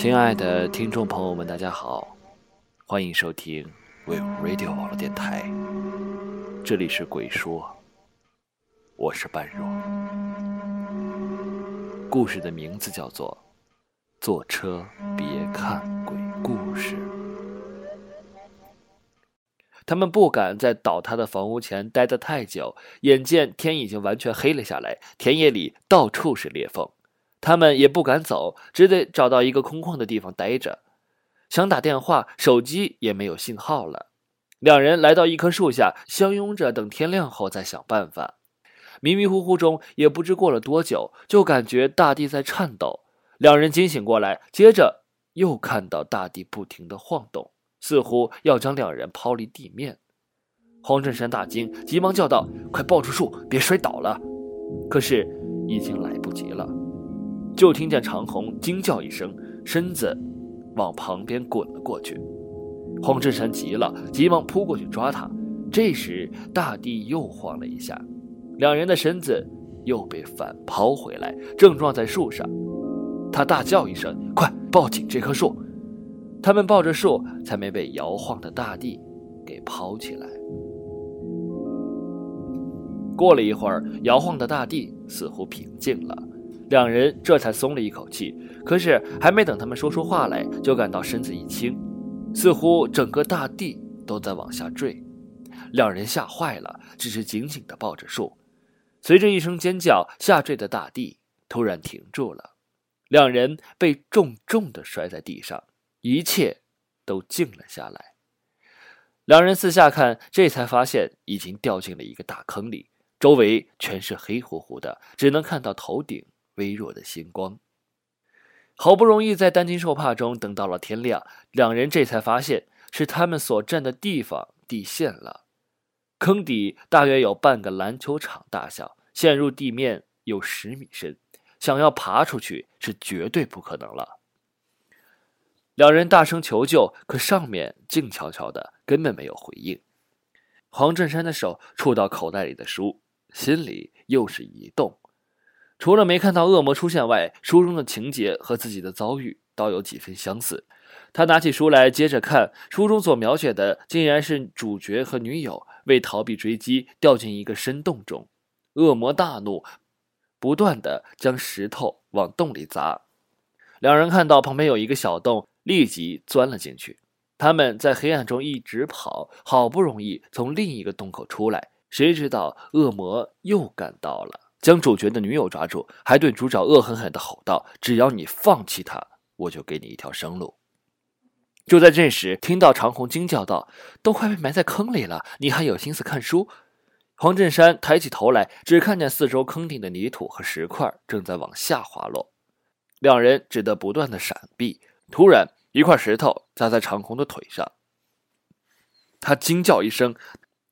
亲爱的听众朋友们，大家好。欢迎收听 We Radio 网络电台，这里是鬼说，我是半若。故事的名字叫做《坐车别看鬼故事》。他们不敢在倒塌的房屋前待得太久，眼见天已经完全黑了下来，田野里到处是裂缝，他们也不敢走，只得找到一个空旷的地方待着。想打电话，手机也没有信号了。两人来到一棵树下，相拥着等天亮后再想办法。迷迷糊糊中，也不知过了多久，就感觉大地在颤抖。两人惊醒过来，接着又看到大地不停地晃动，似乎要将两人抛离地面。黄振山大惊，急忙叫道：“快抱住树，别摔倒了！”可是已经来不及了，就听见长虹惊叫一声，身子。往旁边滚了过去，黄振山急了，急忙扑过去抓他。这时，大地又晃了一下，两人的身子又被反抛回来，正撞在树上。他大叫一声：“快抱紧这棵树！”他们抱着树，才没被摇晃的大地给抛起来。过了一会儿，摇晃的大地似乎平静了。两人这才松了一口气，可是还没等他们说出话来，就感到身子一轻，似乎整个大地都在往下坠。两人吓坏了，只是紧紧地抱着树。随着一声尖叫，下坠的大地突然停住了，两人被重重地摔在地上，一切都静了下来。两人四下看，这才发现已经掉进了一个大坑里，周围全是黑乎乎的，只能看到头顶。微弱的星光。好不容易在担惊受怕中等到了天亮，两人这才发现是他们所站的地方地陷了。坑底大约有半个篮球场大小，陷入地面有十米深，想要爬出去是绝对不可能了。两人大声求救，可上面静悄悄的，根本没有回应。黄振山的手触到口袋里的书，心里又是一动。除了没看到恶魔出现外，书中的情节和自己的遭遇倒有几分相似。他拿起书来接着看，书中所描写的竟然是主角和女友为逃避追击，掉进一个深洞中。恶魔大怒，不断的将石头往洞里砸。两人看到旁边有一个小洞，立即钻了进去。他们在黑暗中一直跑，好不容易从另一个洞口出来，谁知道恶魔又赶到了。将主角的女友抓住，还对主角恶狠狠地吼道：“只要你放弃他，我就给你一条生路。”就在这时，听到长虹惊叫道：“都快被埋在坑里了，你还有心思看书？”黄振山抬起头来，只看见四周坑顶的泥土和石块正在往下滑落，两人只得不断的闪避。突然，一块石头砸在长虹的腿上，他惊叫一声，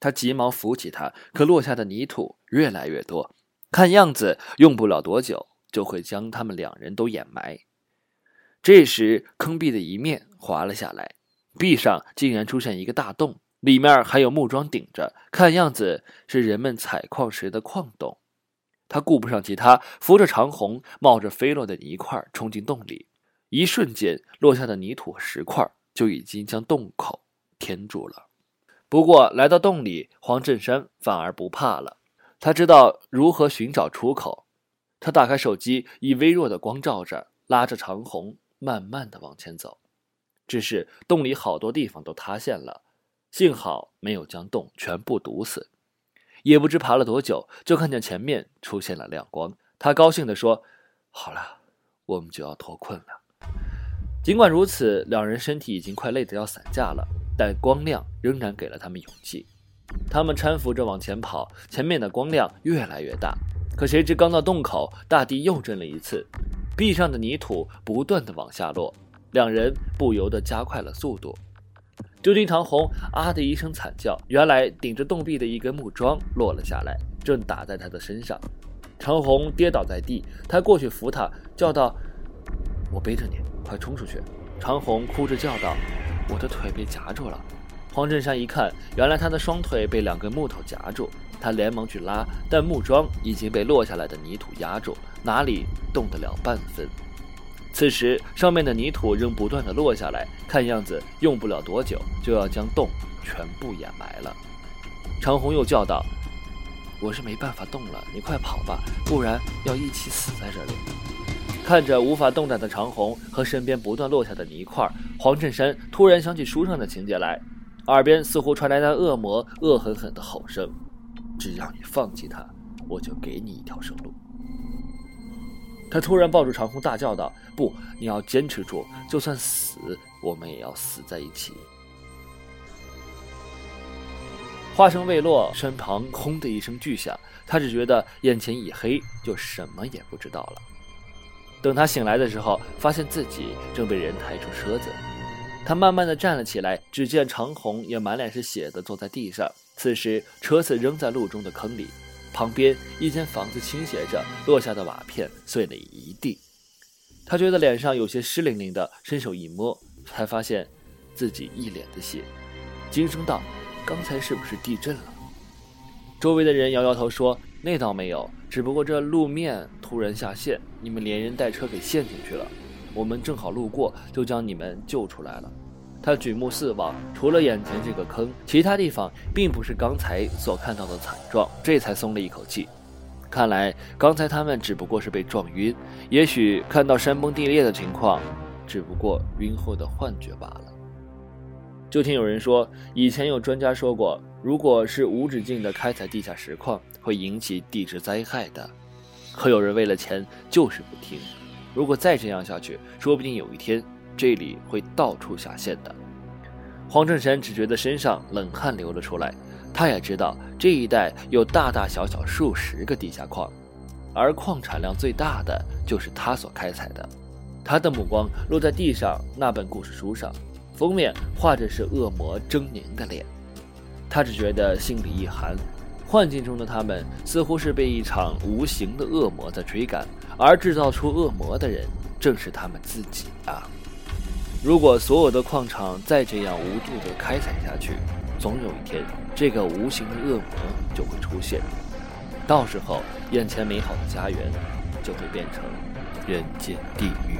他急忙扶起他，可落下的泥土越来越多。看样子用不了多久就会将他们两人都掩埋。这时，坑壁的一面滑了下来，壁上竟然出现一个大洞，里面还有木桩顶着，看样子是人们采矿时的矿洞。他顾不上其他，扶着长虹，冒着飞落的泥块冲进洞里。一瞬间，落下的泥土石块就已经将洞口填住了。不过，来到洞里，黄振山反而不怕了。他知道如何寻找出口。他打开手机，以微弱的光照着，拉着长虹，慢慢的往前走。只是洞里好多地方都塌陷了，幸好没有将洞全部堵死。也不知爬了多久，就看见前面出现了亮光。他高兴地说：“好了，我们就要脱困了。”尽管如此，两人身体已经快累得要散架了，但光亮仍然给了他们勇气。他们搀扶着往前跑，前面的光亮越来越大。可谁知刚到洞口，大地又震了一次，壁上的泥土不断的往下落，两人不由得加快了速度。就听长虹啊的一声惨叫，原来顶着洞壁的一根木桩落了下来，正打在他的身上。长虹跌倒在地，他过去扶他，叫道：“我背着你，快冲出去！”长虹哭着叫道：“我的腿被夹住了。”黄振山一看，原来他的双腿被两根木头夹住，他连忙去拉，但木桩已经被落下来的泥土压住，哪里动得了半分。此时，上面的泥土仍不断的落下来，看样子用不了多久就要将洞全部掩埋了。长虹又叫道：“我是没办法动了，你快跑吧，不然要一起死在这里。”看着无法动弹的长虹和身边不断落下的泥块，黄振山突然想起书上的情节来，耳边似乎传来那恶魔恶狠狠的吼声：“只要你放弃他，我就给你一条生路。”他突然抱住长空，大叫道：“不，你要坚持住！就算死，我们也要死在一起。”话声未落，身旁“轰”的一声巨响，他只觉得眼前一黑，就什么也不知道了。等他醒来的时候，发现自己正被人抬出车子。他慢慢的站了起来，只见长虹也满脸是血的坐在地上。此时，车子扔在路中的坑里。旁边一间房子倾斜着，落下的瓦片碎了一地。他觉得脸上有些湿淋淋的，伸手一摸，才发现自己一脸的血，惊声道：“刚才是不是地震了？”周围的人摇摇头说：“那倒没有，只不过这路面突然下陷，你们连人带车给陷进去了。我们正好路过，就将你们救出来了。”他举目四望，除了眼前这个坑，其他地方并不是刚才所看到的惨状，这才松了一口气。看来刚才他们只不过是被撞晕，也许看到山崩地裂的情况，只不过晕后的幻觉罢了。就听有人说，以前有专家说过，如果是无止境的开采地下石矿，会引起地质灾害的。可有人为了钱就是不听，如果再这样下去，说不定有一天。这里会到处下陷的。黄振山只觉得身上冷汗流了出来。他也知道这一带有大大小小数十个地下矿，而矿产量最大的就是他所开采的。他的目光落在地上那本故事书上，封面画着是恶魔狰狞的脸。他只觉得心里一寒。幻境中的他们似乎是被一场无形的恶魔在追赶，而制造出恶魔的人正是他们自己啊！如果所有的矿场再这样无度的开采下去，总有一天，这个无形的恶魔就会出现，到时候，眼前美好的家园就会变成人间地狱。